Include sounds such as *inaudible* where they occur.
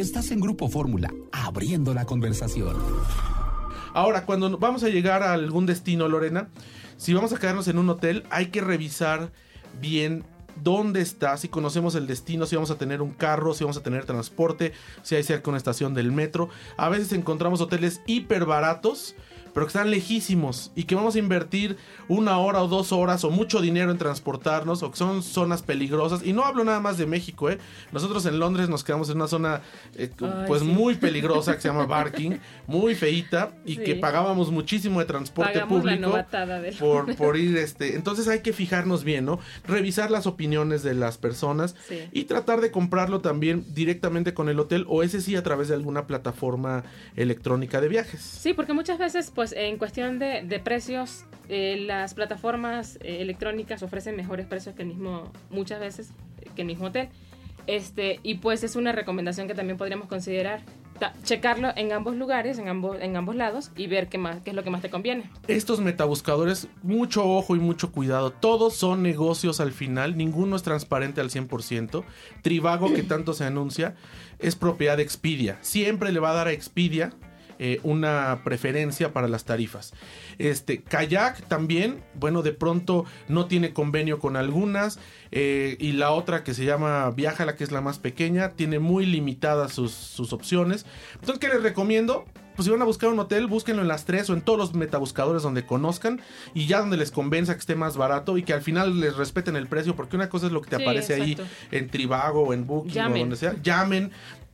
Estás en Grupo Fórmula, abriendo la conversación. Ahora, cuando vamos a llegar a algún destino, Lorena, si vamos a quedarnos en un hotel, hay que revisar bien dónde está, si conocemos el destino, si vamos a tener un carro, si vamos a tener transporte, si hay cerca una estación del metro. A veces encontramos hoteles hiper baratos pero que están lejísimos y que vamos a invertir una hora o dos horas o mucho dinero en transportarnos o que son zonas peligrosas. Y no hablo nada más de México, ¿eh? Nosotros en Londres nos quedamos en una zona eh, pues muy peligrosa que se llama *laughs* Barking, muy feita y que pagábamos muchísimo de transporte público por, *laughs* por ir este. Entonces hay que fijarnos bien, ¿no? Revisar las opiniones de las personas y tratar de comprarlo también directamente con el hotel o ese sí a través de alguna plataforma electrónica de viajes. Sí, porque muchas veces pues en cuestión de, precios, eh, las plataformas eh, electrónicas ofrecen mejores precios que el mismo, muchas veces, que el mismo hotel. Este, y pues es una recomendación que también podríamos considerar checarlo en ambos lugares, en ambos, en ambos lados y ver qué, más, qué es lo que más te conviene. Estos metabuscadores, mucho ojo y mucho cuidado. Todos son negocios al final, ninguno es transparente al 100%. Trivago, que tanto se anuncia, es propiedad de Expedia. Siempre le va a dar a Expedia eh, una preferencia para las tarifas. Este, Kayak también, bueno, de pronto no tiene convenio con algunas. Eh, y la otra que se llama Viajala, que es la más pequeña, tiene muy limitadas sus, sus opciones. Entonces, ¿qué les recomiendo? pues si van a buscar un hotel, búsquenlo en las tres o en todos los metabuscadores donde conozcan y ya donde les convenza que esté más barato y que al final les respeten el precio, porque una cosa es lo que te aparece ahí en Trivago o en Booking o donde sea. Llamen,